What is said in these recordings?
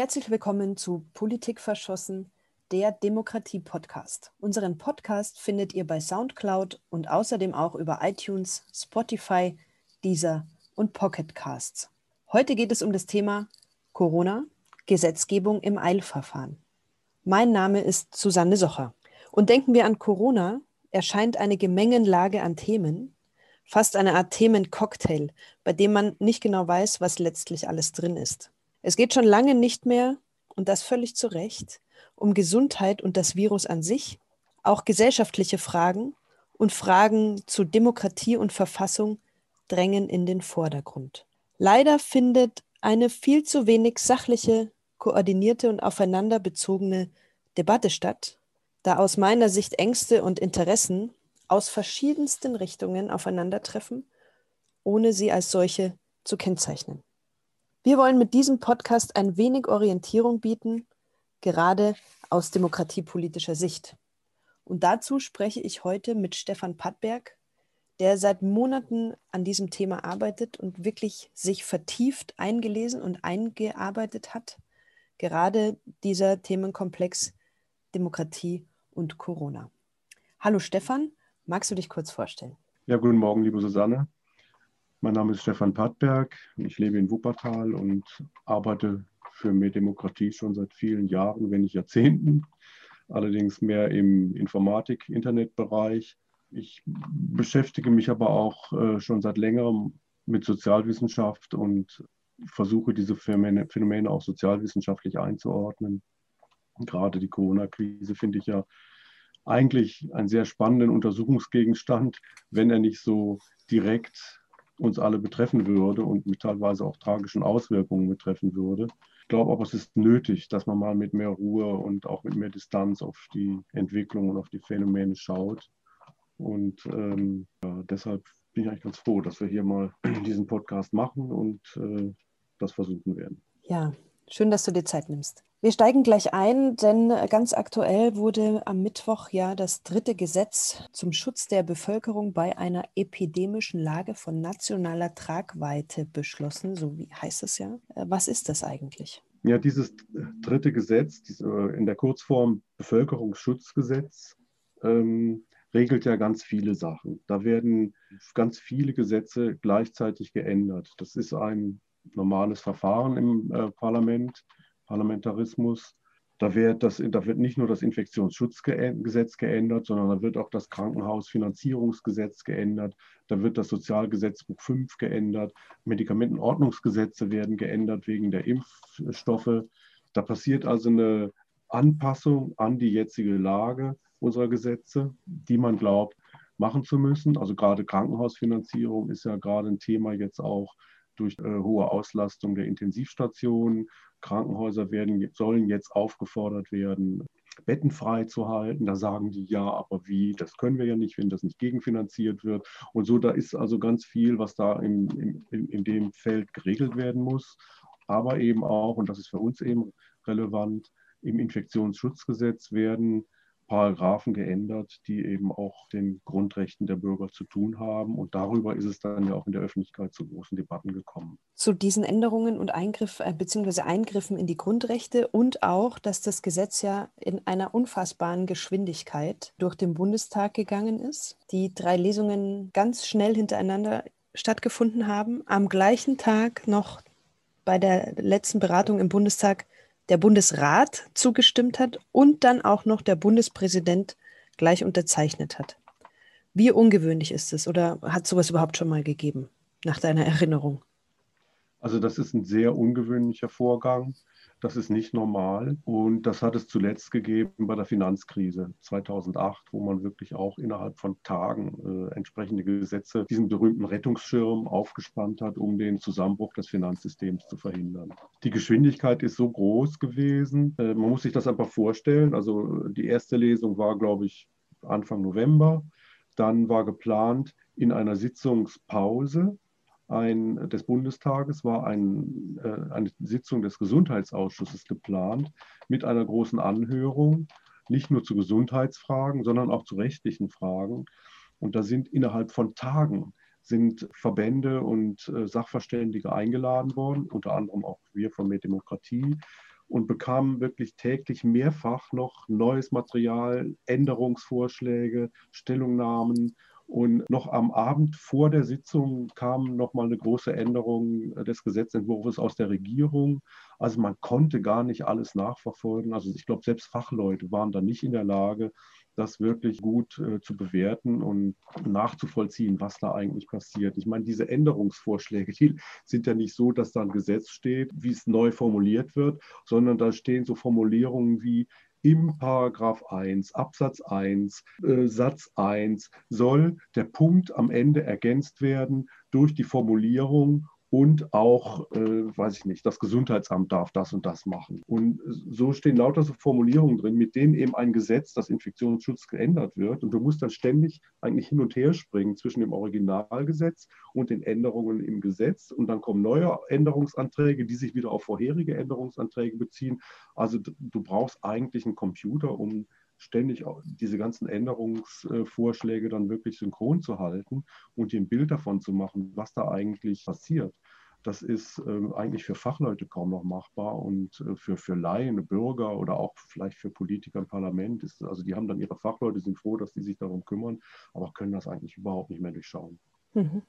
Herzlich willkommen zu Politik verschossen, der Demokratie-Podcast. Unseren Podcast findet ihr bei SoundCloud und außerdem auch über iTunes, Spotify, Deezer und Pocket Casts. Heute geht es um das Thema Corona, Gesetzgebung im Eilverfahren. Mein Name ist Susanne Socher. Und denken wir an Corona, erscheint eine Gemengenlage an Themen, fast eine Art Themencocktail, bei dem man nicht genau weiß, was letztlich alles drin ist. Es geht schon lange nicht mehr, und das völlig zu Recht, um Gesundheit und das Virus an sich, auch gesellschaftliche Fragen und Fragen zu Demokratie und Verfassung drängen in den Vordergrund. Leider findet eine viel zu wenig sachliche, koordinierte und aufeinanderbezogene Debatte statt, da aus meiner Sicht Ängste und Interessen aus verschiedensten Richtungen aufeinandertreffen, ohne sie als solche zu kennzeichnen. Wir wollen mit diesem Podcast ein wenig Orientierung bieten, gerade aus demokratiepolitischer Sicht. Und dazu spreche ich heute mit Stefan Pattberg, der seit Monaten an diesem Thema arbeitet und wirklich sich vertieft eingelesen und eingearbeitet hat. Gerade dieser Themenkomplex Demokratie und Corona. Hallo Stefan, magst du dich kurz vorstellen? Ja, guten Morgen, liebe Susanne. Mein Name ist Stefan Pattberg. Ich lebe in Wuppertal und arbeite für mehr Demokratie schon seit vielen Jahren, wenn nicht Jahrzehnten. Allerdings mehr im Informatik-Internet-Bereich. Ich beschäftige mich aber auch äh, schon seit längerem mit Sozialwissenschaft und versuche diese Phänomene auch sozialwissenschaftlich einzuordnen. Gerade die Corona-Krise finde ich ja eigentlich einen sehr spannenden Untersuchungsgegenstand, wenn er nicht so direkt uns alle betreffen würde und mit teilweise auch tragischen Auswirkungen betreffen würde. Ich glaube aber, es ist nötig, dass man mal mit mehr Ruhe und auch mit mehr Distanz auf die Entwicklung und auf die Phänomene schaut. Und ähm, ja, deshalb bin ich eigentlich ganz froh, dass wir hier mal diesen Podcast machen und äh, das versuchen werden. Ja, schön, dass du dir Zeit nimmst. Wir steigen gleich ein, denn ganz aktuell wurde am Mittwoch ja das dritte Gesetz zum Schutz der Bevölkerung bei einer epidemischen Lage von nationaler Tragweite beschlossen. So wie heißt es ja. Äh, was ist das eigentlich? Ja, dieses dritte Gesetz, in der Kurzform Bevölkerungsschutzgesetz, ähm, regelt ja ganz viele Sachen. Da werden ganz viele Gesetze gleichzeitig geändert. Das ist ein normales Verfahren im äh, Parlament Parlamentarismus. Da wird, das, da wird nicht nur das Infektionsschutzgesetz geändert, sondern da wird auch das Krankenhausfinanzierungsgesetz geändert, da wird das Sozialgesetzbuch 5 geändert, Medikamentenordnungsgesetze werden geändert wegen der Impfstoffe. Da passiert also eine Anpassung an die jetzige Lage unserer Gesetze, die man glaubt machen zu müssen. Also gerade Krankenhausfinanzierung ist ja gerade ein Thema jetzt auch durch äh, hohe Auslastung der Intensivstationen. Krankenhäuser werden, sollen jetzt aufgefordert werden, Betten frei zu halten. Da sagen die ja, aber wie? Das können wir ja nicht, wenn das nicht gegenfinanziert wird. Und so, da ist also ganz viel, was da in, in, in dem Feld geregelt werden muss. Aber eben auch, und das ist für uns eben relevant, im Infektionsschutzgesetz werden Paragraphen geändert, die eben auch den Grundrechten der Bürger zu tun haben. Und darüber ist es dann ja auch in der Öffentlichkeit zu großen Debatten gekommen. Zu diesen Änderungen und Eingriff, äh, beziehungsweise Eingriffen in die Grundrechte und auch, dass das Gesetz ja in einer unfassbaren Geschwindigkeit durch den Bundestag gegangen ist. Die drei Lesungen ganz schnell hintereinander stattgefunden haben. Am gleichen Tag noch bei der letzten Beratung im Bundestag der Bundesrat zugestimmt hat und dann auch noch der Bundespräsident gleich unterzeichnet hat. Wie ungewöhnlich ist es oder hat sowas überhaupt schon mal gegeben, nach deiner Erinnerung? Also das ist ein sehr ungewöhnlicher Vorgang. Das ist nicht normal. Und das hat es zuletzt gegeben bei der Finanzkrise 2008, wo man wirklich auch innerhalb von Tagen äh, entsprechende Gesetze, diesen berühmten Rettungsschirm aufgespannt hat, um den Zusammenbruch des Finanzsystems zu verhindern. Die Geschwindigkeit ist so groß gewesen. Äh, man muss sich das einfach vorstellen. Also die erste Lesung war, glaube ich, Anfang November. Dann war geplant in einer Sitzungspause ein, des Bundestages war ein, äh, eine Sitzung des Gesundheitsausschusses geplant mit einer großen Anhörung, nicht nur zu Gesundheitsfragen, sondern auch zu rechtlichen Fragen. Und da sind innerhalb von Tagen sind Verbände und äh, Sachverständige eingeladen worden, unter anderem auch wir von Mehr Demokratie. und bekamen wirklich täglich mehrfach noch neues Material, Änderungsvorschläge, Stellungnahmen. Und noch am Abend vor der Sitzung kam noch mal eine große Änderung des Gesetzentwurfs aus der Regierung. Also man konnte gar nicht alles nachverfolgen. Also ich glaube, selbst Fachleute waren da nicht in der Lage, das wirklich gut äh, zu bewerten und nachzuvollziehen, was da eigentlich passiert. Ich meine, diese Änderungsvorschläge, die sind ja nicht so, dass da ein Gesetz steht, wie es neu formuliert wird, sondern da stehen so Formulierungen wie im Paragraph 1, Absatz 1, äh, Satz 1 soll der Punkt am Ende ergänzt werden durch die Formulierung und auch, äh, weiß ich nicht, das Gesundheitsamt darf das und das machen. Und so stehen lauter so Formulierungen drin, mit denen eben ein Gesetz, das Infektionsschutz geändert wird. Und du musst dann ständig eigentlich hin und her springen zwischen dem Originalgesetz und den Änderungen im Gesetz. Und dann kommen neue Änderungsanträge, die sich wieder auf vorherige Änderungsanträge beziehen. Also du brauchst eigentlich einen Computer, um ständig diese ganzen Änderungsvorschläge dann wirklich synchron zu halten und dir ein Bild davon zu machen, was da eigentlich passiert. Das ist äh, eigentlich für Fachleute kaum noch machbar und äh, für, für Laien, Bürger oder auch vielleicht für Politiker im Parlament ist, also die haben dann ihre Fachleute, sind froh, dass die sich darum kümmern, aber können das eigentlich überhaupt nicht mehr durchschauen. Mhm.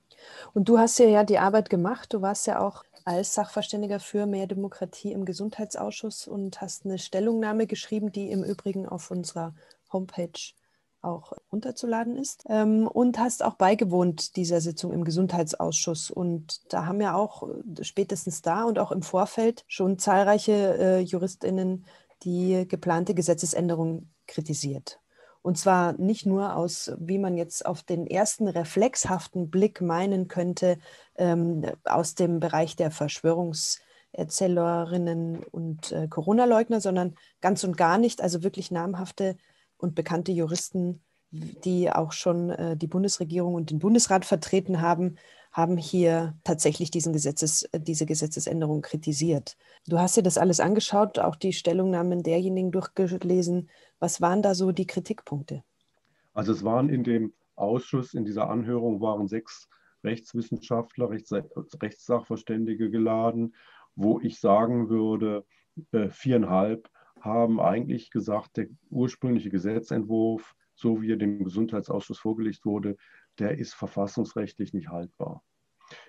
Und du hast ja, ja die Arbeit gemacht. Du warst ja auch als Sachverständiger für mehr Demokratie im Gesundheitsausschuss und hast eine Stellungnahme geschrieben, die im Übrigen auf unserer Homepage auch runterzuladen ist. Ähm, und hast auch beigewohnt dieser Sitzung im Gesundheitsausschuss. Und da haben ja auch äh, spätestens da und auch im Vorfeld schon zahlreiche äh, Juristinnen die geplante Gesetzesänderung kritisiert. Und zwar nicht nur aus, wie man jetzt auf den ersten reflexhaften Blick meinen könnte, ähm, aus dem Bereich der Verschwörungserzählerinnen und äh, Corona-Leugner, sondern ganz und gar nicht, also wirklich namhafte und bekannte Juristen, die auch schon äh, die Bundesregierung und den Bundesrat vertreten haben, haben hier tatsächlich diesen Gesetzes, diese Gesetzesänderung kritisiert. Du hast dir das alles angeschaut, auch die Stellungnahmen derjenigen durchgelesen. Was waren da so die Kritikpunkte? Also es waren in dem Ausschuss, in dieser Anhörung waren sechs Rechtswissenschaftler, Rechts, Rechtssachverständige geladen, wo ich sagen würde, äh, viereinhalb haben eigentlich gesagt, der ursprüngliche Gesetzentwurf, so wie er dem Gesundheitsausschuss vorgelegt wurde, der ist verfassungsrechtlich nicht haltbar.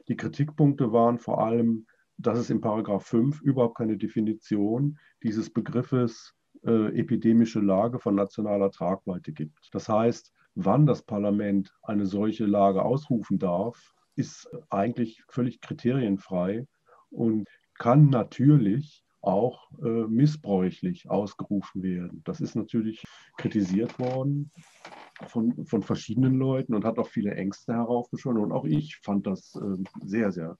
Die Kritikpunkte waren vor allem, dass es in Paragraph 5 überhaupt keine Definition dieses Begriffes äh, epidemische Lage von nationaler Tragweite gibt. Das heißt, wann das Parlament eine solche Lage ausrufen darf, ist eigentlich völlig kriterienfrei und kann natürlich auch äh, missbräuchlich ausgerufen werden. Das ist natürlich kritisiert worden von, von verschiedenen Leuten und hat auch viele Ängste heraufbeschworen. Und auch ich fand das äh, sehr, sehr,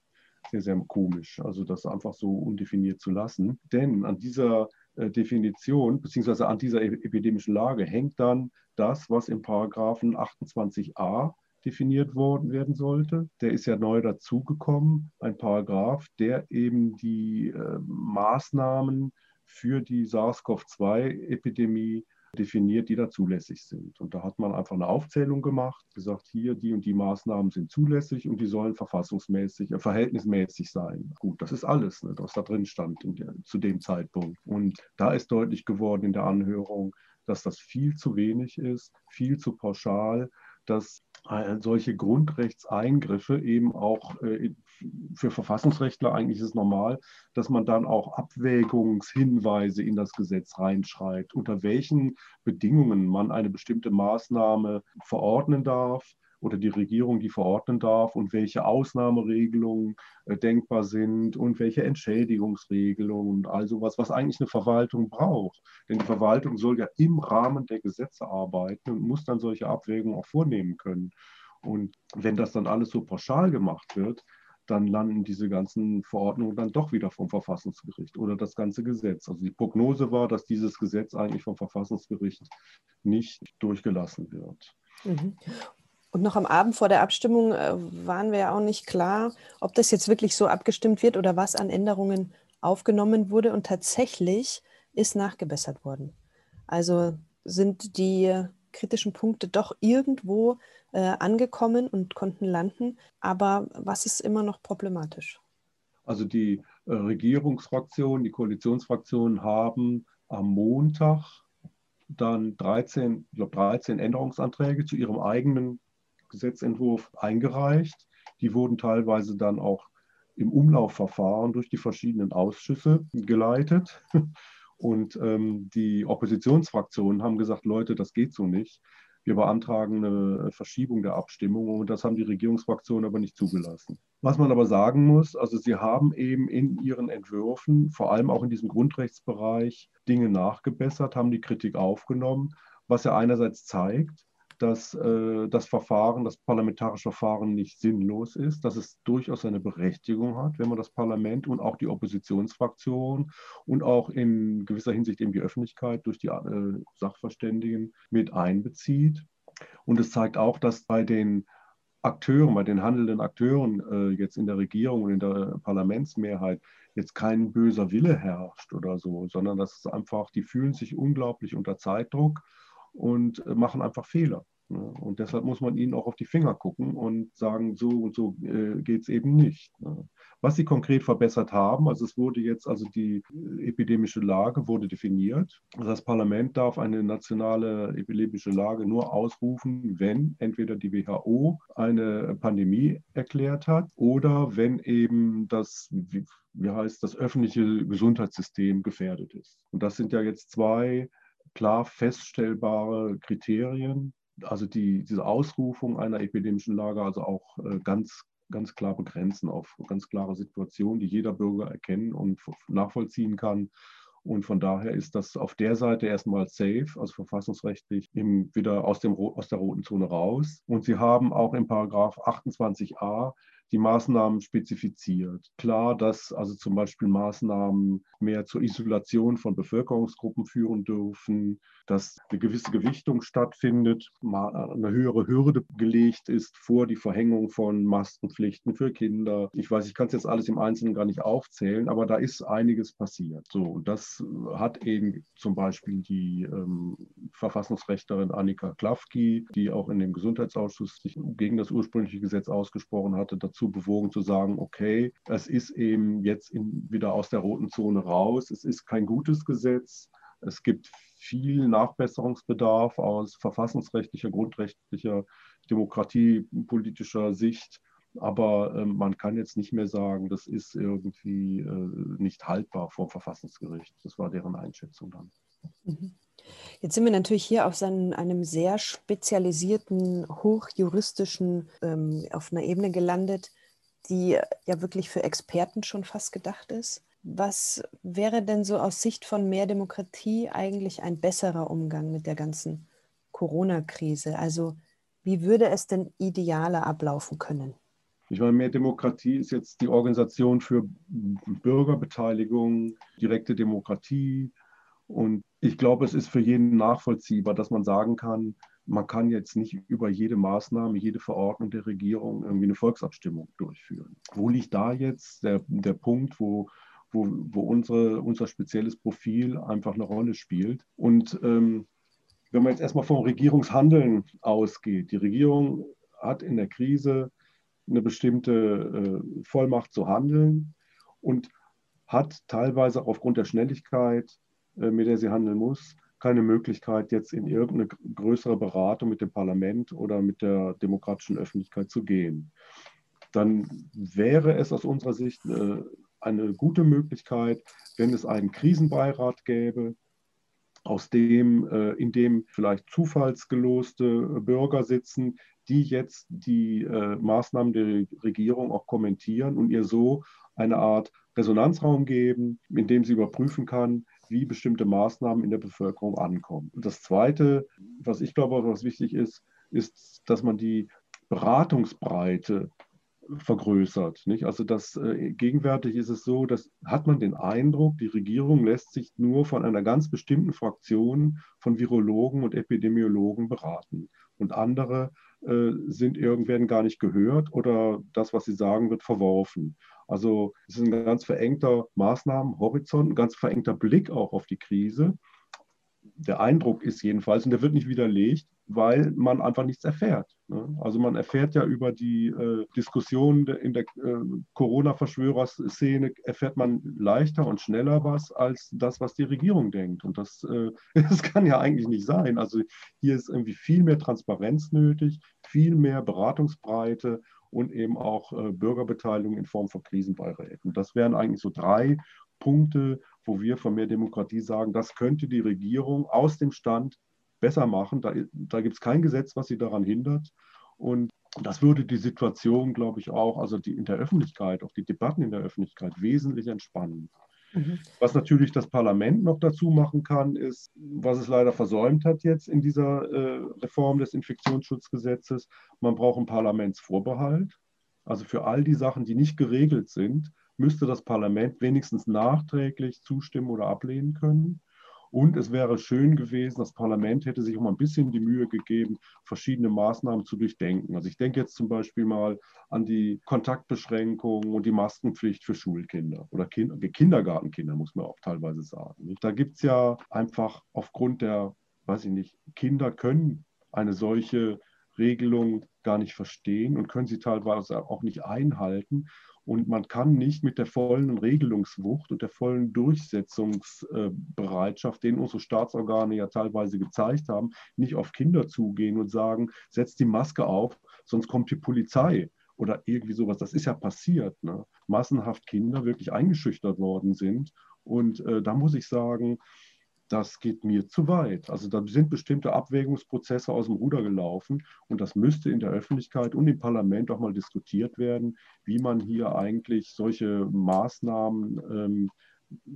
sehr, sehr komisch, also das einfach so undefiniert zu lassen. Denn an dieser Definition beziehungsweise an dieser epidemischen Lage hängt dann das, was im Paragraphen 28a definiert worden werden sollte. Der ist ja neu dazugekommen, ein Paragraph, der eben die äh, Maßnahmen für die SARS-CoV-2-Epidemie definiert, die da zulässig sind. Und da hat man einfach eine Aufzählung gemacht, gesagt, hier die und die Maßnahmen sind zulässig und die sollen verfassungsmäßig, äh, verhältnismäßig sein. Gut, das ist alles, ne, was da drin stand der, zu dem Zeitpunkt. Und da ist deutlich geworden in der Anhörung, dass das viel zu wenig ist, viel zu pauschal, dass äh, solche Grundrechtseingriffe eben auch äh, für Verfassungsrechtler eigentlich ist normal, dass man dann auch Abwägungshinweise in das Gesetz reinschreibt, unter welchen Bedingungen man eine bestimmte Maßnahme verordnen darf oder die Regierung die verordnen darf und welche Ausnahmeregelungen äh, denkbar sind und welche Entschädigungsregelungen und all sowas, was eigentlich eine Verwaltung braucht. Denn die Verwaltung soll ja im Rahmen der Gesetze arbeiten und muss dann solche Abwägungen auch vornehmen können. Und wenn das dann alles so pauschal gemacht wird, dann landen diese ganzen Verordnungen dann doch wieder vom Verfassungsgericht oder das ganze Gesetz. Also die Prognose war, dass dieses Gesetz eigentlich vom Verfassungsgericht nicht durchgelassen wird. Mhm. Und noch am Abend vor der Abstimmung äh, waren wir ja auch nicht klar, ob das jetzt wirklich so abgestimmt wird oder was an Änderungen aufgenommen wurde. Und tatsächlich ist nachgebessert worden. Also sind die kritischen Punkte doch irgendwo äh, angekommen und konnten landen. Aber was ist immer noch problematisch? Also die äh, Regierungsfraktionen, die Koalitionsfraktionen haben am Montag dann 13, ich glaube 13 Änderungsanträge zu ihrem eigenen Gesetzentwurf eingereicht. Die wurden teilweise dann auch im Umlaufverfahren durch die verschiedenen Ausschüsse geleitet. Und ähm, die Oppositionsfraktionen haben gesagt, Leute, das geht so nicht. Wir beantragen eine Verschiebung der Abstimmung und das haben die Regierungsfraktionen aber nicht zugelassen. Was man aber sagen muss, also sie haben eben in ihren Entwürfen, vor allem auch in diesem Grundrechtsbereich, Dinge nachgebessert, haben die Kritik aufgenommen, was ja einerseits zeigt, dass äh, das Verfahren, das parlamentarische Verfahren nicht sinnlos ist, dass es durchaus eine Berechtigung hat, wenn man das Parlament und auch die Oppositionsfraktion und auch in gewisser Hinsicht eben die Öffentlichkeit durch die äh, Sachverständigen mit einbezieht. Und es zeigt auch, dass bei den Akteuren, bei den handelnden Akteuren äh, jetzt in der Regierung und in der Parlamentsmehrheit jetzt kein böser Wille herrscht oder so, sondern dass es einfach, die fühlen sich unglaublich unter Zeitdruck und äh, machen einfach Fehler. Ne? Und deshalb muss man ihnen auch auf die Finger gucken und sagen, so und so äh, geht es eben nicht. Ne? Was sie konkret verbessert haben, also es wurde jetzt, also die äh, epidemische Lage wurde definiert. Das Parlament darf eine nationale epidemische Lage nur ausrufen, wenn entweder die WHO eine Pandemie erklärt hat oder wenn eben das, wie, heißt das öffentliche Gesundheitssystem gefährdet ist. Und das sind ja jetzt zwei klar feststellbare Kriterien. Also die, diese Ausrufung einer epidemischen Lage, also auch äh, ganz, ganz klar begrenzen auf ganz klare Situationen, die jeder Bürger erkennen und nachvollziehen kann. Und von daher ist das auf der Seite erstmal safe, also verfassungsrechtlich wieder aus, dem, aus der roten Zone raus. Und Sie haben auch im Paragraph 28a die Maßnahmen spezifiziert. Klar, dass also zum Beispiel Maßnahmen mehr zur Isolation von Bevölkerungsgruppen führen dürfen, dass eine gewisse Gewichtung stattfindet, eine höhere Hürde gelegt ist vor die Verhängung von Maskenpflichten für Kinder. Ich weiß, ich kann es jetzt alles im Einzelnen gar nicht aufzählen, aber da ist einiges passiert. So, und das hat eben zum Beispiel die ähm, Verfassungsrechterin Annika Klafki, die auch in dem Gesundheitsausschuss sich gegen das ursprüngliche Gesetz ausgesprochen hatte, dazu bewogen zu sagen, okay, es ist eben jetzt in, wieder aus der roten Zone raus. Es ist kein gutes Gesetz. Es gibt viel Nachbesserungsbedarf aus verfassungsrechtlicher, grundrechtlicher, demokratiepolitischer Sicht. Aber äh, man kann jetzt nicht mehr sagen, das ist irgendwie äh, nicht haltbar vor dem Verfassungsgericht. Das war deren Einschätzung dann. Mhm. Jetzt sind wir natürlich hier auf einem sehr spezialisierten, hochjuristischen, ähm, auf einer Ebene gelandet, die ja wirklich für Experten schon fast gedacht ist. Was wäre denn so aus Sicht von mehr Demokratie eigentlich ein besserer Umgang mit der ganzen Corona-Krise? Also wie würde es denn idealer ablaufen können? Ich meine, mehr Demokratie ist jetzt die Organisation für Bürgerbeteiligung, direkte Demokratie. Und ich glaube, es ist für jeden nachvollziehbar, dass man sagen kann, man kann jetzt nicht über jede Maßnahme, jede Verordnung der Regierung irgendwie eine Volksabstimmung durchführen. Wo liegt da jetzt der, der Punkt, wo wo, wo unsere, unser spezielles Profil einfach eine Rolle spielt. Und ähm, wenn man jetzt erstmal vom Regierungshandeln ausgeht, die Regierung hat in der Krise eine bestimmte äh, Vollmacht zu handeln und hat teilweise aufgrund der Schnelligkeit, mit der sie handeln muss, keine Möglichkeit, jetzt in irgendeine größere Beratung mit dem Parlament oder mit der demokratischen Öffentlichkeit zu gehen. Dann wäre es aus unserer Sicht äh, eine gute Möglichkeit, wenn es einen Krisenbeirat gäbe, aus dem, äh, in dem vielleicht zufallsgeloste Bürger sitzen, die jetzt die äh, Maßnahmen der Regierung auch kommentieren und ihr so eine Art Resonanzraum geben, in dem sie überprüfen kann, wie bestimmte Maßnahmen in der Bevölkerung ankommen. Und das Zweite, was ich glaube, was wichtig ist, ist, dass man die Beratungsbreite vergrößert. Nicht? Also das äh, gegenwärtig ist es so, dass hat man den Eindruck, die Regierung lässt sich nur von einer ganz bestimmten Fraktion von Virologen und Epidemiologen beraten. Und andere äh, sind werden gar nicht gehört oder das, was sie sagen, wird verworfen. Also es ist ein ganz verengter Maßnahmenhorizont, ein ganz verengter Blick auch auf die Krise der Eindruck ist jedenfalls, und der wird nicht widerlegt, weil man einfach nichts erfährt. Ne? Also man erfährt ja über die äh, Diskussion in der äh, Corona-Verschwörerszene, erfährt man leichter und schneller was als das, was die Regierung denkt. Und das, äh, das kann ja eigentlich nicht sein. Also hier ist irgendwie viel mehr Transparenz nötig, viel mehr Beratungsbreite und eben auch äh, Bürgerbeteiligung in Form von Krisenbeiräten. Das wären eigentlich so drei Punkte, wo wir von mehr Demokratie sagen, das könnte die Regierung aus dem Stand besser machen. Da, da gibt es kein Gesetz, was sie daran hindert. Und das würde die Situation, glaube ich, auch, also die in der Öffentlichkeit, auch die Debatten in der Öffentlichkeit wesentlich entspannen. Mhm. Was natürlich das Parlament noch dazu machen kann, ist, was es leider versäumt hat jetzt in dieser äh, Reform des Infektionsschutzgesetzes, man braucht einen Parlamentsvorbehalt. Also für all die Sachen, die nicht geregelt sind, müsste das Parlament wenigstens nachträglich zustimmen oder ablehnen können. Und es wäre schön gewesen, das Parlament hätte sich auch mal ein bisschen die Mühe gegeben, verschiedene Maßnahmen zu durchdenken. Also ich denke jetzt zum Beispiel mal an die Kontaktbeschränkungen und die Maskenpflicht für Schulkinder oder kind Kindergartenkinder, muss man auch teilweise sagen. Da gibt es ja einfach aufgrund der, weiß ich nicht, Kinder können eine solche Regelung gar nicht verstehen und können sie teilweise auch nicht einhalten. Und man kann nicht mit der vollen Regelungswucht und der vollen Durchsetzungsbereitschaft, den unsere Staatsorgane ja teilweise gezeigt haben, nicht auf Kinder zugehen und sagen, setzt die Maske auf, sonst kommt die Polizei oder irgendwie sowas. Das ist ja passiert. Ne? Massenhaft Kinder wirklich eingeschüchtert worden sind. Und äh, da muss ich sagen, das geht mir zu weit. Also da sind bestimmte Abwägungsprozesse aus dem Ruder gelaufen und das müsste in der Öffentlichkeit und im Parlament auch mal diskutiert werden, wie man hier eigentlich solche Maßnahmen ähm,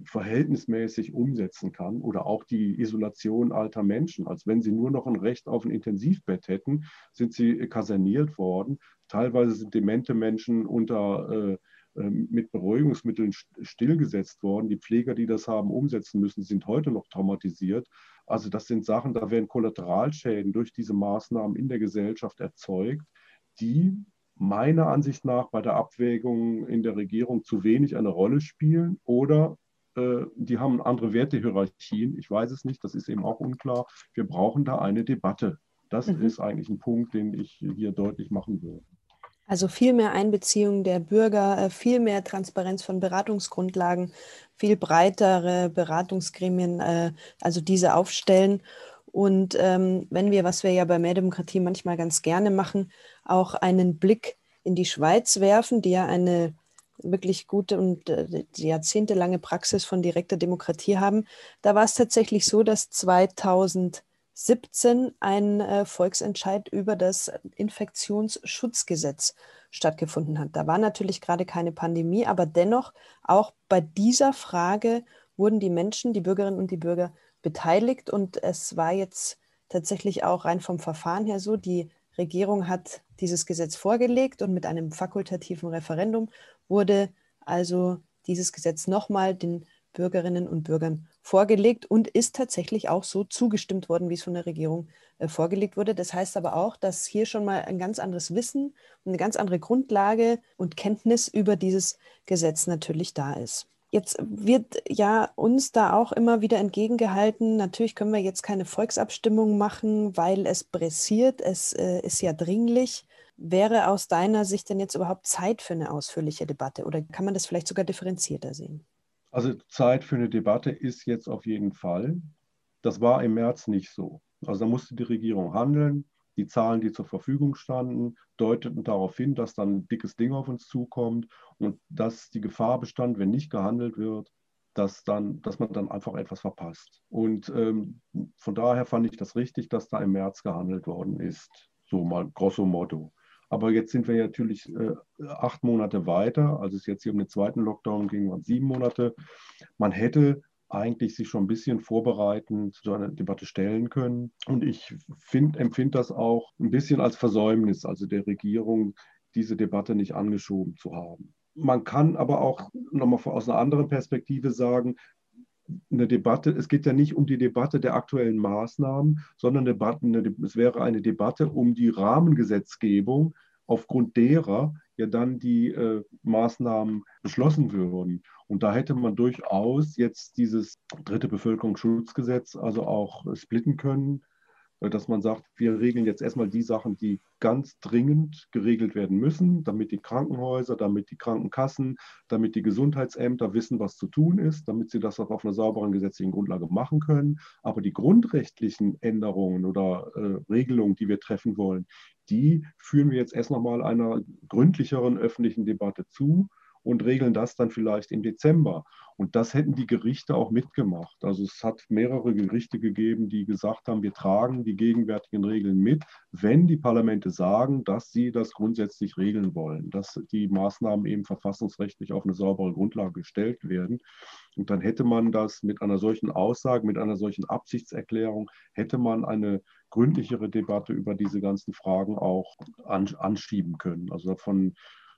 verhältnismäßig umsetzen kann oder auch die Isolation alter Menschen. Als wenn sie nur noch ein Recht auf ein Intensivbett hätten, sind sie kaserniert worden. Teilweise sind demente Menschen unter äh, mit Beruhigungsmitteln stillgesetzt worden. Die Pfleger, die das haben umsetzen müssen, sind heute noch traumatisiert. Also das sind Sachen, da werden Kollateralschäden durch diese Maßnahmen in der Gesellschaft erzeugt, die meiner Ansicht nach bei der Abwägung in der Regierung zu wenig eine Rolle spielen oder äh, die haben andere Wertehierarchien. Ich weiß es nicht, das ist eben auch unklar. Wir brauchen da eine Debatte. Das mhm. ist eigentlich ein Punkt, den ich hier deutlich machen würde. Also viel mehr Einbeziehung der Bürger, äh, viel mehr Transparenz von Beratungsgrundlagen, viel breitere Beratungsgremien, äh, also diese aufstellen. Und ähm, wenn wir, was wir ja bei Mehr Demokratie manchmal ganz gerne machen, auch einen Blick in die Schweiz werfen, die ja eine wirklich gute und äh, jahrzehntelange Praxis von direkter Demokratie haben, da war es tatsächlich so, dass 2000 17 ein äh, Volksentscheid über das Infektionsschutzgesetz stattgefunden hat. Da war natürlich gerade keine Pandemie, aber dennoch auch bei dieser Frage wurden die Menschen, die Bürgerinnen und die Bürger beteiligt und es war jetzt tatsächlich auch rein vom Verfahren her so, die Regierung hat dieses Gesetz vorgelegt und mit einem fakultativen Referendum wurde also dieses Gesetz nochmal den Bürgerinnen und Bürgern vorgelegt und ist tatsächlich auch so zugestimmt worden, wie es von der Regierung äh, vorgelegt wurde. Das heißt aber auch, dass hier schon mal ein ganz anderes Wissen eine ganz andere Grundlage und Kenntnis über dieses Gesetz natürlich da ist. Jetzt wird ja uns da auch immer wieder entgegengehalten, natürlich können wir jetzt keine Volksabstimmung machen, weil es pressiert, es äh, ist ja dringlich. Wäre aus deiner Sicht denn jetzt überhaupt Zeit für eine ausführliche Debatte oder kann man das vielleicht sogar differenzierter sehen? Also Zeit für eine Debatte ist jetzt auf jeden Fall. Das war im März nicht so. Also da musste die Regierung handeln. Die Zahlen, die zur Verfügung standen, deuteten darauf hin, dass dann ein dickes Ding auf uns zukommt und dass die Gefahr bestand, wenn nicht gehandelt wird, dass, dann, dass man dann einfach etwas verpasst. Und ähm, von daher fand ich das richtig, dass da im März gehandelt worden ist. So mal grosso modo. Aber jetzt sind wir natürlich äh, acht Monate weiter. Also es jetzt hier um den zweiten Lockdown ging, waren sieben Monate. Man hätte eigentlich sich schon ein bisschen vorbereitend zu einer Debatte stellen können. Und ich empfinde das auch ein bisschen als Versäumnis, also der Regierung, diese Debatte nicht angeschoben zu haben. Man kann aber auch nochmal aus einer anderen Perspektive sagen, eine Debatte, es geht ja nicht um die Debatte der aktuellen Maßnahmen, sondern Debatten, es wäre eine Debatte um die Rahmengesetzgebung, aufgrund derer ja dann die äh, Maßnahmen beschlossen würden. Und da hätte man durchaus jetzt dieses dritte Bevölkerungsschutzgesetz also auch splitten können äh, dass man sagt, wir regeln jetzt erstmal die Sachen, die ganz dringend geregelt werden müssen, damit die Krankenhäuser, damit die Krankenkassen, damit die Gesundheitsämter wissen, was zu tun ist, damit sie das auch auf einer sauberen gesetzlichen Grundlage machen können. Aber die grundrechtlichen Änderungen oder äh, Regelungen, die wir treffen wollen, die führen wir jetzt erst nochmal einer gründlicheren öffentlichen Debatte zu und regeln das dann vielleicht im Dezember. Und das hätten die Gerichte auch mitgemacht. Also es hat mehrere Gerichte gegeben, die gesagt haben, wir tragen die gegenwärtigen Regeln mit, wenn die Parlamente sagen, dass sie das grundsätzlich regeln wollen, dass die Maßnahmen eben verfassungsrechtlich auf eine saubere Grundlage gestellt werden. Und dann hätte man das mit einer solchen Aussage, mit einer solchen Absichtserklärung, hätte man eine gründlichere Debatte über diese ganzen Fragen auch anschieben können. Also davon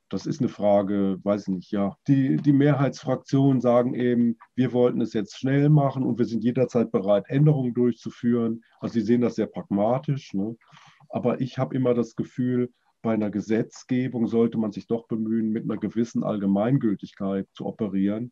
das ist eine Frage, weiß ich nicht, ja. Die, die Mehrheitsfraktionen sagen eben, wir wollten es jetzt schnell machen und wir sind jederzeit bereit, Änderungen durchzuführen. Also sie sehen das sehr pragmatisch. Ne? Aber ich habe immer das Gefühl, bei einer Gesetzgebung sollte man sich doch bemühen, mit einer gewissen Allgemeingültigkeit zu operieren.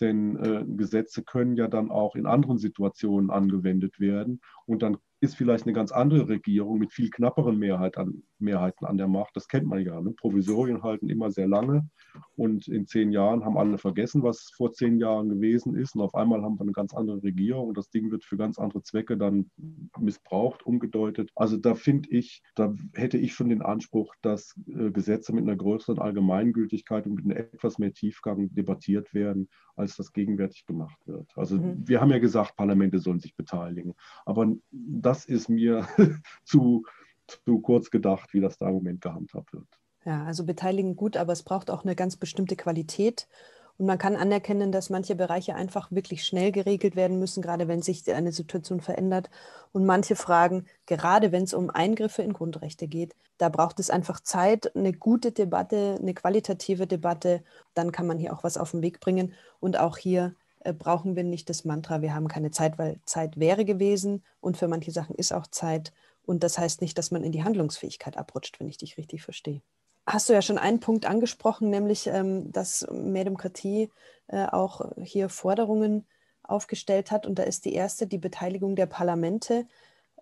Denn äh, Gesetze können ja dann auch in anderen Situationen angewendet werden. Und dann ist vielleicht eine ganz andere Regierung mit viel knapperen Mehrheit an, Mehrheiten an der Macht. Das kennt man ja. Ne? Provisorien halten immer sehr lange und in zehn Jahren haben alle vergessen, was vor zehn Jahren gewesen ist. Und auf einmal haben wir eine ganz andere Regierung und das Ding wird für ganz andere Zwecke dann missbraucht, umgedeutet. Also da finde ich, da hätte ich schon den Anspruch, dass äh, Gesetze mit einer größeren Allgemeingültigkeit und mit einem etwas mehr Tiefgang debattiert werden, als das gegenwärtig gemacht wird. Also mhm. wir haben ja gesagt, Parlamente sollen sich beteiligen. Aber das ist mir zu, zu kurz gedacht, wie das da im Moment gehandhabt wird. Ja, also beteiligen gut, aber es braucht auch eine ganz bestimmte Qualität. Und man kann anerkennen, dass manche Bereiche einfach wirklich schnell geregelt werden müssen, gerade wenn sich eine Situation verändert. Und manche Fragen, gerade wenn es um Eingriffe in Grundrechte geht, da braucht es einfach Zeit, eine gute Debatte, eine qualitative Debatte. Dann kann man hier auch was auf den Weg bringen. Und auch hier äh, brauchen wir nicht das Mantra, wir haben keine Zeit, weil Zeit wäre gewesen und für manche Sachen ist auch Zeit. Und das heißt nicht, dass man in die Handlungsfähigkeit abrutscht, wenn ich dich richtig verstehe. Hast du ja schon einen Punkt angesprochen, nämlich, ähm, dass mehr Demokratie äh, auch hier Forderungen aufgestellt hat. Und da ist die erste die Beteiligung der Parlamente.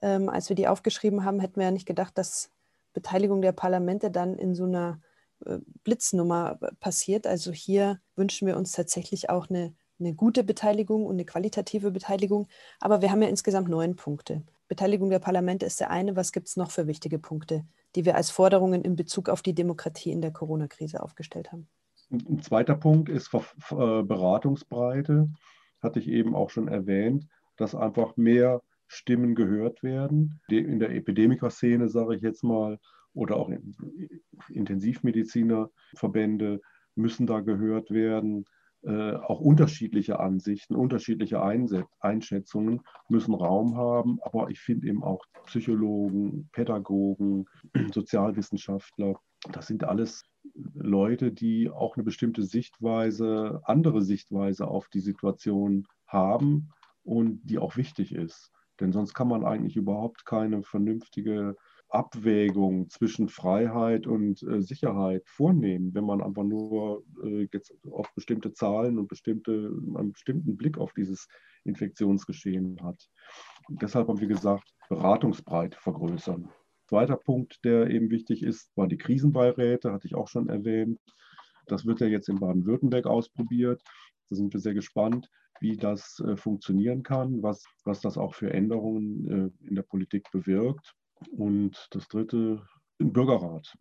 Ähm, als wir die aufgeschrieben haben, hätten wir ja nicht gedacht, dass Beteiligung der Parlamente dann in so einer äh, Blitznummer passiert. Also hier wünschen wir uns tatsächlich auch eine eine gute Beteiligung und eine qualitative Beteiligung. Aber wir haben ja insgesamt neun Punkte. Beteiligung der Parlamente ist der eine. Was gibt es noch für wichtige Punkte, die wir als Forderungen in Bezug auf die Demokratie in der Corona-Krise aufgestellt haben? Ein zweiter Punkt ist äh, Beratungsbreite. Hatte ich eben auch schon erwähnt, dass einfach mehr Stimmen gehört werden. In der Epidemiker-Szene, sage ich jetzt mal, oder auch Intensivmedizinerverbände müssen da gehört werden. Äh, auch unterschiedliche Ansichten, unterschiedliche Einschätzungen müssen Raum haben. Aber ich finde eben auch Psychologen, Pädagogen, Sozialwissenschaftler, das sind alles Leute, die auch eine bestimmte Sichtweise, andere Sichtweise auf die Situation haben und die auch wichtig ist. Denn sonst kann man eigentlich überhaupt keine vernünftige Abwägung zwischen Freiheit und äh, Sicherheit vornehmen, wenn man einfach nur äh, jetzt auf bestimmte Zahlen und bestimmte, einen bestimmten Blick auf dieses Infektionsgeschehen hat. Und deshalb haben wir gesagt, Beratungsbreite vergrößern. Zweiter Punkt, der eben wichtig ist, war die Krisenbeiräte, hatte ich auch schon erwähnt. Das wird ja jetzt in Baden-Württemberg ausprobiert. Da sind wir sehr gespannt, wie das äh, funktionieren kann, was, was das auch für Änderungen äh, in der Politik bewirkt. Und das dritte, ein Bürgerrat.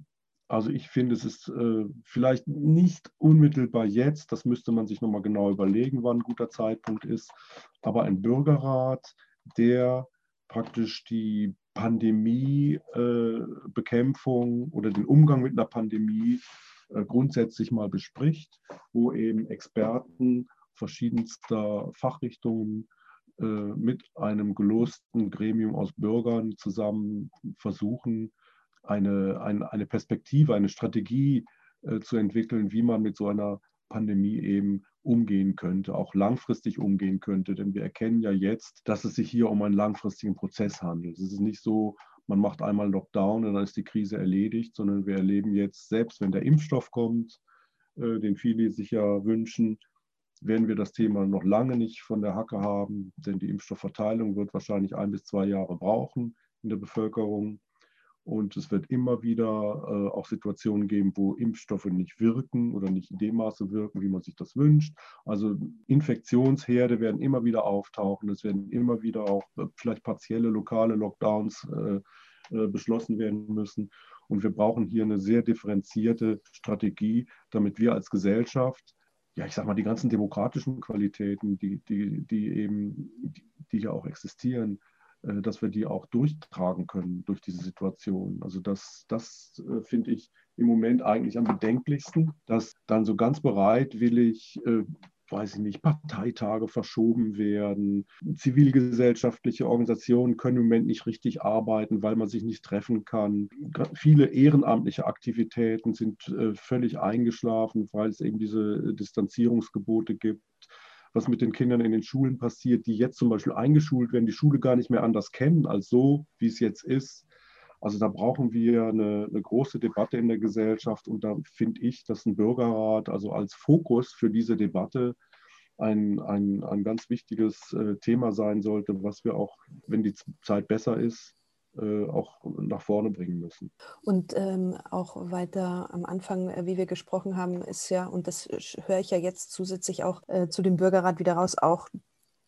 Also ich finde, es ist äh, vielleicht nicht unmittelbar jetzt, das müsste man sich nochmal genau überlegen, wann ein guter Zeitpunkt ist, aber ein Bürgerrat, der praktisch die Pandemiebekämpfung äh, oder den Umgang mit einer Pandemie äh, grundsätzlich mal bespricht, wo eben Experten verschiedenster Fachrichtungen äh, mit einem gelosten Gremium aus Bürgern zusammen versuchen, eine, eine, eine Perspektive, eine Strategie äh, zu entwickeln, wie man mit so einer Pandemie eben umgehen könnte, auch langfristig umgehen könnte. Denn wir erkennen ja jetzt, dass es sich hier um einen langfristigen Prozess handelt. Es ist nicht so, man macht einmal Lockdown und dann ist die Krise erledigt, sondern wir erleben jetzt, selbst wenn der Impfstoff kommt, äh, den viele sich ja wünschen, werden wir das Thema noch lange nicht von der Hacke haben, denn die Impfstoffverteilung wird wahrscheinlich ein bis zwei Jahre brauchen in der Bevölkerung. Und es wird immer wieder äh, auch Situationen geben, wo Impfstoffe nicht wirken oder nicht in dem Maße wirken, wie man sich das wünscht. Also Infektionsherde werden immer wieder auftauchen. Es werden immer wieder auch äh, vielleicht partielle lokale Lockdowns äh, äh, beschlossen werden müssen. Und wir brauchen hier eine sehr differenzierte Strategie, damit wir als Gesellschaft ja, ich sag mal, die ganzen demokratischen Qualitäten, die, die, die eben, die, die ja auch existieren, äh, dass wir die auch durchtragen können durch diese Situation. Also das, das äh, finde ich im Moment eigentlich am bedenklichsten, dass dann so ganz bereitwillig äh, weiß ich nicht, Parteitage verschoben werden. Zivilgesellschaftliche Organisationen können im Moment nicht richtig arbeiten, weil man sich nicht treffen kann. Viele ehrenamtliche Aktivitäten sind völlig eingeschlafen, weil es eben diese Distanzierungsgebote gibt was mit den Kindern in den Schulen passiert, die jetzt zum Beispiel eingeschult werden, die Schule gar nicht mehr anders kennen als so, wie es jetzt ist. Also da brauchen wir eine, eine große Debatte in der Gesellschaft und da finde ich, dass ein Bürgerrat also als Fokus für diese Debatte ein, ein, ein ganz wichtiges äh, Thema sein sollte, was wir auch, wenn die Zeit besser ist, äh, auch nach vorne bringen müssen. Und ähm, auch weiter am Anfang, äh, wie wir gesprochen haben, ist ja, und das höre ich ja jetzt zusätzlich auch äh, zu dem Bürgerrat wieder raus, auch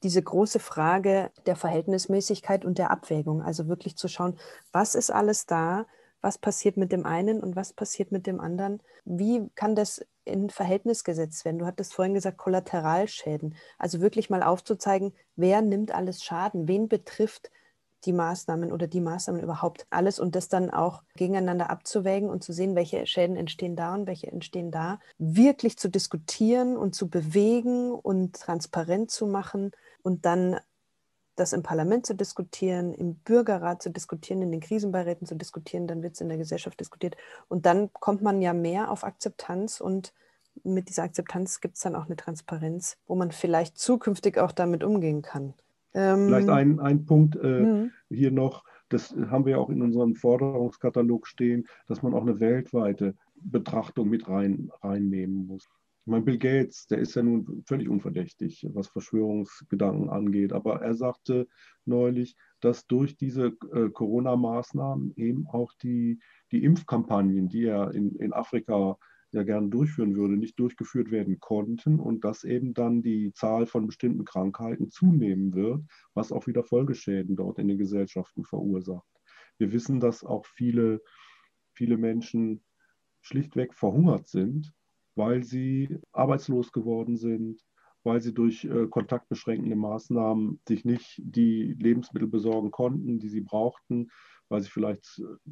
diese große Frage der Verhältnismäßigkeit und der Abwägung. Also wirklich zu schauen, was ist alles da, was passiert mit dem einen und was passiert mit dem anderen. Wie kann das in Verhältnis gesetzt werden? Du hattest vorhin gesagt, Kollateralschäden. Also wirklich mal aufzuzeigen, wer nimmt alles Schaden, wen betrifft die Maßnahmen oder die Maßnahmen überhaupt alles und das dann auch gegeneinander abzuwägen und zu sehen, welche Schäden entstehen da und welche entstehen da, wirklich zu diskutieren und zu bewegen und transparent zu machen und dann das im Parlament zu diskutieren, im Bürgerrat zu diskutieren, in den Krisenbeiräten zu diskutieren, dann wird es in der Gesellschaft diskutiert. Und dann kommt man ja mehr auf Akzeptanz und mit dieser Akzeptanz gibt es dann auch eine Transparenz, wo man vielleicht zukünftig auch damit umgehen kann. Ähm, Vielleicht ein, ein Punkt äh, mhm. hier noch, das haben wir ja auch in unserem Forderungskatalog stehen, dass man auch eine weltweite Betrachtung mit rein, reinnehmen muss. Ich meine, Bill Gates, der ist ja nun völlig unverdächtig, was Verschwörungsgedanken angeht, aber er sagte neulich, dass durch diese äh, Corona-Maßnahmen eben auch die, die Impfkampagnen, die er in, in Afrika ja gerne durchführen würde, nicht durchgeführt werden konnten und dass eben dann die Zahl von bestimmten Krankheiten zunehmen wird, was auch wieder Folgeschäden dort in den Gesellschaften verursacht. Wir wissen, dass auch viele, viele Menschen schlichtweg verhungert sind, weil sie arbeitslos geworden sind, weil sie durch äh, kontaktbeschränkende Maßnahmen sich nicht die Lebensmittel besorgen konnten, die sie brauchten, weil sie vielleicht äh,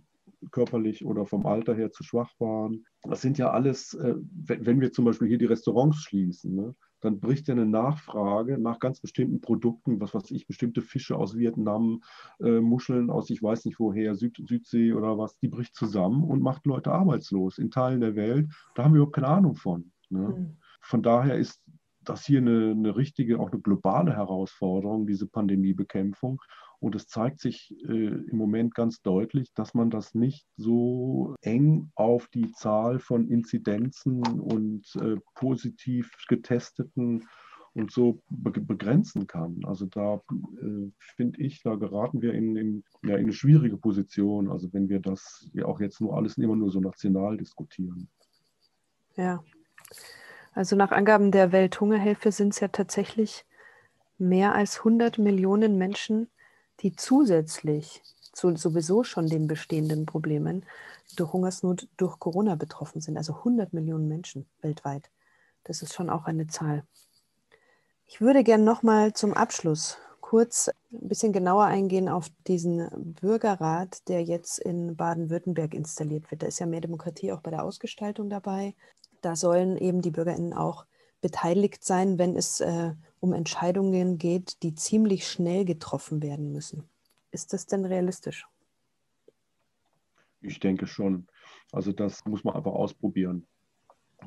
körperlich oder vom Alter her zu schwach waren. Das sind ja alles, äh, wenn wir zum Beispiel hier die Restaurants schließen, ne, dann bricht ja eine Nachfrage nach ganz bestimmten Produkten, was weiß ich, bestimmte Fische aus Vietnam, äh, Muscheln aus ich weiß nicht woher, Süd, Südsee oder was, die bricht zusammen und macht Leute arbeitslos in Teilen der Welt. Da haben wir überhaupt keine Ahnung von. Ne? Mhm. Von daher ist das hier eine, eine richtige, auch eine globale Herausforderung, diese Pandemiebekämpfung. Und es zeigt sich äh, im Moment ganz deutlich, dass man das nicht so eng auf die Zahl von Inzidenzen und äh, positiv getesteten und so be begrenzen kann. Also da äh, finde ich, da geraten wir in, in, ja, in eine schwierige Position. Also wenn wir das ja auch jetzt nur alles immer nur so national diskutieren. Ja, also nach Angaben der Welthungerhilfe sind es ja tatsächlich mehr als 100 Millionen Menschen, die zusätzlich zu sowieso schon den bestehenden Problemen durch Hungersnot durch Corona betroffen sind. Also 100 Millionen Menschen weltweit. Das ist schon auch eine Zahl. Ich würde gerne nochmal zum Abschluss kurz ein bisschen genauer eingehen auf diesen Bürgerrat, der jetzt in Baden-Württemberg installiert wird. Da ist ja mehr Demokratie auch bei der Ausgestaltung dabei. Da sollen eben die BürgerInnen auch beteiligt sein, wenn es äh, um Entscheidungen geht, die ziemlich schnell getroffen werden müssen. Ist das denn realistisch? Ich denke schon. Also das muss man einfach ausprobieren.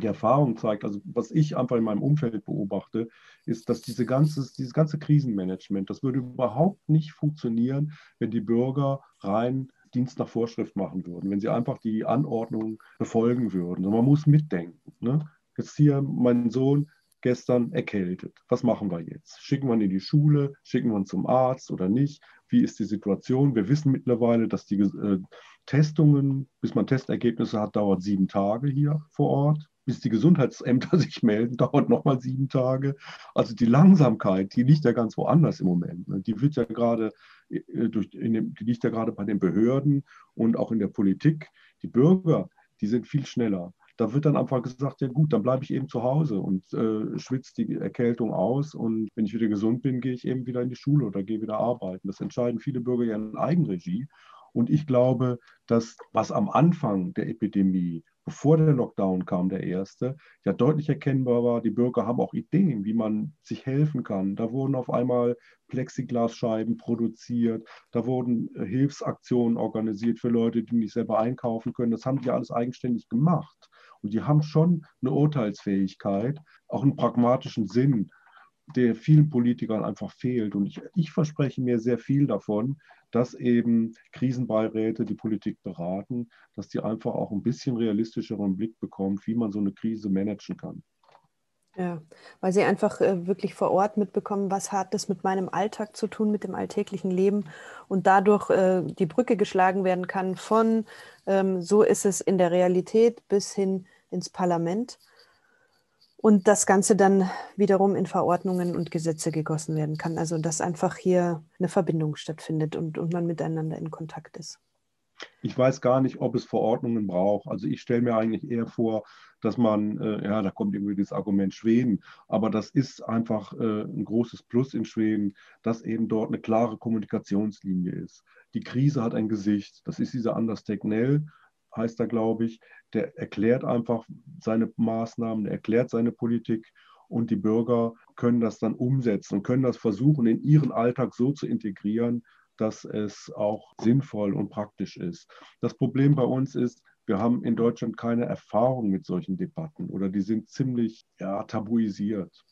Die Erfahrung zeigt, also was ich einfach in meinem Umfeld beobachte, ist, dass diese ganze, dieses ganze Krisenmanagement, das würde überhaupt nicht funktionieren, wenn die Bürger rein Dienst nach Vorschrift machen würden, wenn sie einfach die Anordnung befolgen würden. Und man muss mitdenken. Ne? Jetzt hier mein Sohn gestern erkältet. Was machen wir jetzt? Schicken wir ihn in die Schule? Schicken wir ihn zum Arzt oder nicht? Wie ist die Situation? Wir wissen mittlerweile, dass die äh, Testungen, bis man Testergebnisse hat, dauert sieben Tage hier vor Ort bis die Gesundheitsämter sich melden, dauert nochmal sieben Tage. Also die Langsamkeit, die liegt ja ganz woanders im Moment. Ne? Die wird ja gerade äh, durch, dem, die liegt ja gerade bei den Behörden und auch in der Politik. Die Bürger, die sind viel schneller. Da wird dann einfach gesagt, ja gut, dann bleibe ich eben zu Hause und äh, schwitze die Erkältung aus und wenn ich wieder gesund bin, gehe ich eben wieder in die Schule oder gehe wieder arbeiten. Das entscheiden viele Bürger ja in Eigenregie. Und ich glaube, dass was am Anfang der Epidemie bevor der Lockdown kam, der erste, ja deutlich erkennbar war, die Bürger haben auch Ideen, wie man sich helfen kann. Da wurden auf einmal Plexiglasscheiben produziert, da wurden äh, Hilfsaktionen organisiert für Leute, die nicht selber einkaufen können. Das haben die alles eigenständig gemacht. Und die haben schon eine Urteilsfähigkeit, auch einen pragmatischen Sinn, der vielen Politikern einfach fehlt. Und ich, ich verspreche mir sehr viel davon, dass eben Krisenbeiräte die Politik beraten, dass die einfach auch ein bisschen realistischeren Blick bekommen, wie man so eine Krise managen kann. Ja, weil sie einfach äh, wirklich vor Ort mitbekommen, was hat das mit meinem Alltag zu tun, mit dem alltäglichen Leben und dadurch äh, die Brücke geschlagen werden kann von, ähm, so ist es in der Realität bis hin ins Parlament und das Ganze dann wiederum in Verordnungen und Gesetze gegossen werden kann. Also dass einfach hier eine Verbindung stattfindet und, und man miteinander in Kontakt ist. Ich weiß gar nicht, ob es Verordnungen braucht. Also ich stelle mir eigentlich eher vor, dass man, äh, ja, da kommt irgendwie das Argument Schweden, aber das ist einfach äh, ein großes Plus in Schweden, dass eben dort eine klare Kommunikationslinie ist. Die Krise hat ein Gesicht. Das ist dieser Anders Tegnell, heißt er, glaube ich, der erklärt einfach seine Maßnahmen, der erklärt seine Politik und die Bürger können das dann umsetzen und können das versuchen, in ihren Alltag so zu integrieren, dass es auch sinnvoll und praktisch ist. Das Problem bei uns ist, wir haben in Deutschland keine Erfahrung mit solchen Debatten oder die sind ziemlich ja, tabuisiert.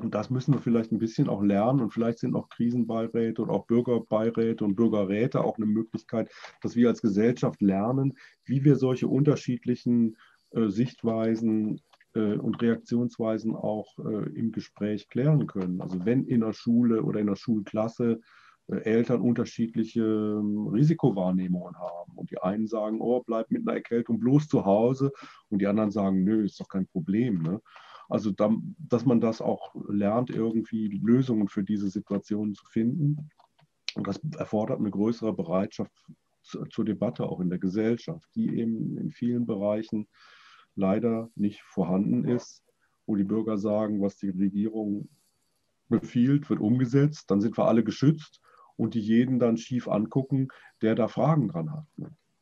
Und das müssen wir vielleicht ein bisschen auch lernen. Und vielleicht sind auch Krisenbeiräte und auch Bürgerbeiräte und Bürgerräte auch eine Möglichkeit, dass wir als Gesellschaft lernen, wie wir solche unterschiedlichen äh, Sichtweisen äh, und Reaktionsweisen auch äh, im Gespräch klären können. Also wenn in der Schule oder in der Schulklasse äh, Eltern unterschiedliche ähm, Risikowahrnehmungen haben. Und die einen sagen, oh, bleib mit einer Erkältung bloß zu Hause. Und die anderen sagen, nö, ist doch kein Problem. Ne? Also, da, dass man das auch lernt, irgendwie Lösungen für diese Situationen zu finden. Und das erfordert eine größere Bereitschaft zur Debatte auch in der Gesellschaft, die eben in vielen Bereichen leider nicht vorhanden ist, wo die Bürger sagen, was die Regierung befiehlt, wird umgesetzt, dann sind wir alle geschützt und die jeden dann schief angucken, der da Fragen dran hat.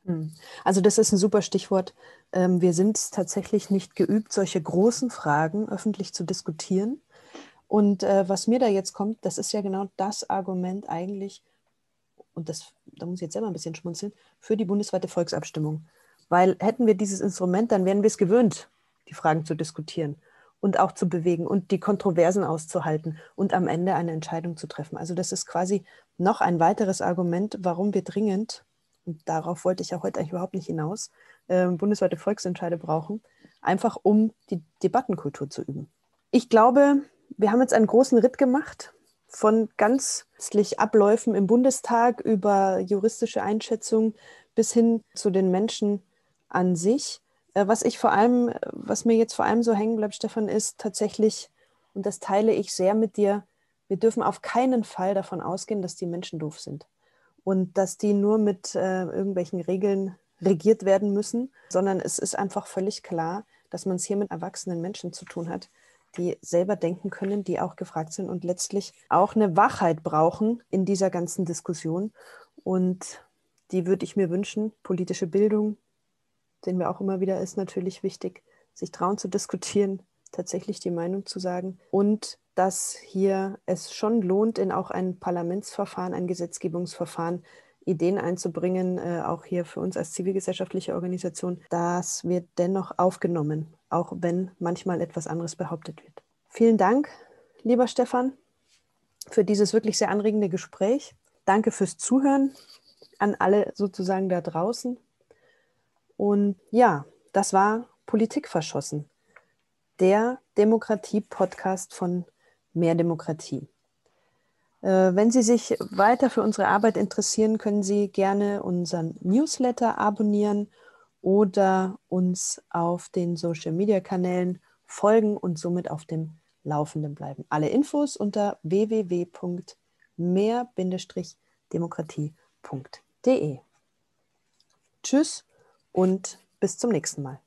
Hm. Also das ist ein super Stichwort. Ähm, wir sind tatsächlich nicht geübt, solche großen Fragen öffentlich zu diskutieren. Und äh, was mir da jetzt kommt, das ist ja genau das Argument eigentlich, und das, da muss ich jetzt selber ein bisschen schmunzeln, für die bundesweite Volksabstimmung. Weil hätten wir dieses Instrument, dann wären wir es gewöhnt, die Fragen zu diskutieren und auch zu bewegen und die Kontroversen auszuhalten und am Ende eine Entscheidung zu treffen. Also das ist quasi noch ein weiteres Argument, warum wir dringend und darauf wollte ich ja heute eigentlich überhaupt nicht hinaus, äh, bundesweite Volksentscheide brauchen, einfach um die Debattenkultur zu üben. Ich glaube, wir haben jetzt einen großen Ritt gemacht von ganzlich Abläufen im Bundestag über juristische Einschätzung bis hin zu den Menschen an sich. Äh, was ich vor allem, was mir jetzt vor allem so hängen bleibt, Stefan, ist tatsächlich, und das teile ich sehr mit dir, wir dürfen auf keinen Fall davon ausgehen, dass die Menschen doof sind und dass die nur mit äh, irgendwelchen Regeln regiert werden müssen, sondern es ist einfach völlig klar, dass man es hier mit erwachsenen Menschen zu tun hat, die selber denken können, die auch gefragt sind und letztlich auch eine Wachheit brauchen in dieser ganzen Diskussion. Und die würde ich mir wünschen. Politische Bildung, sehen wir auch immer wieder, ist natürlich wichtig, sich trauen zu diskutieren, tatsächlich die Meinung zu sagen und dass hier es schon lohnt, in auch ein Parlamentsverfahren, ein Gesetzgebungsverfahren Ideen einzubringen, äh, auch hier für uns als zivilgesellschaftliche Organisation. Das wird dennoch aufgenommen, auch wenn manchmal etwas anderes behauptet wird. Vielen Dank, lieber Stefan, für dieses wirklich sehr anregende Gespräch. Danke fürs Zuhören. an alle sozusagen da draußen. Und ja, das war Politik verschossen, der Demokratie-Podcast von Mehr Demokratie. Äh, wenn Sie sich weiter für unsere Arbeit interessieren, können Sie gerne unseren Newsletter abonnieren oder uns auf den Social-Media-Kanälen folgen und somit auf dem Laufenden bleiben. Alle Infos unter www.mehr-demokratie.de. Tschüss und bis zum nächsten Mal.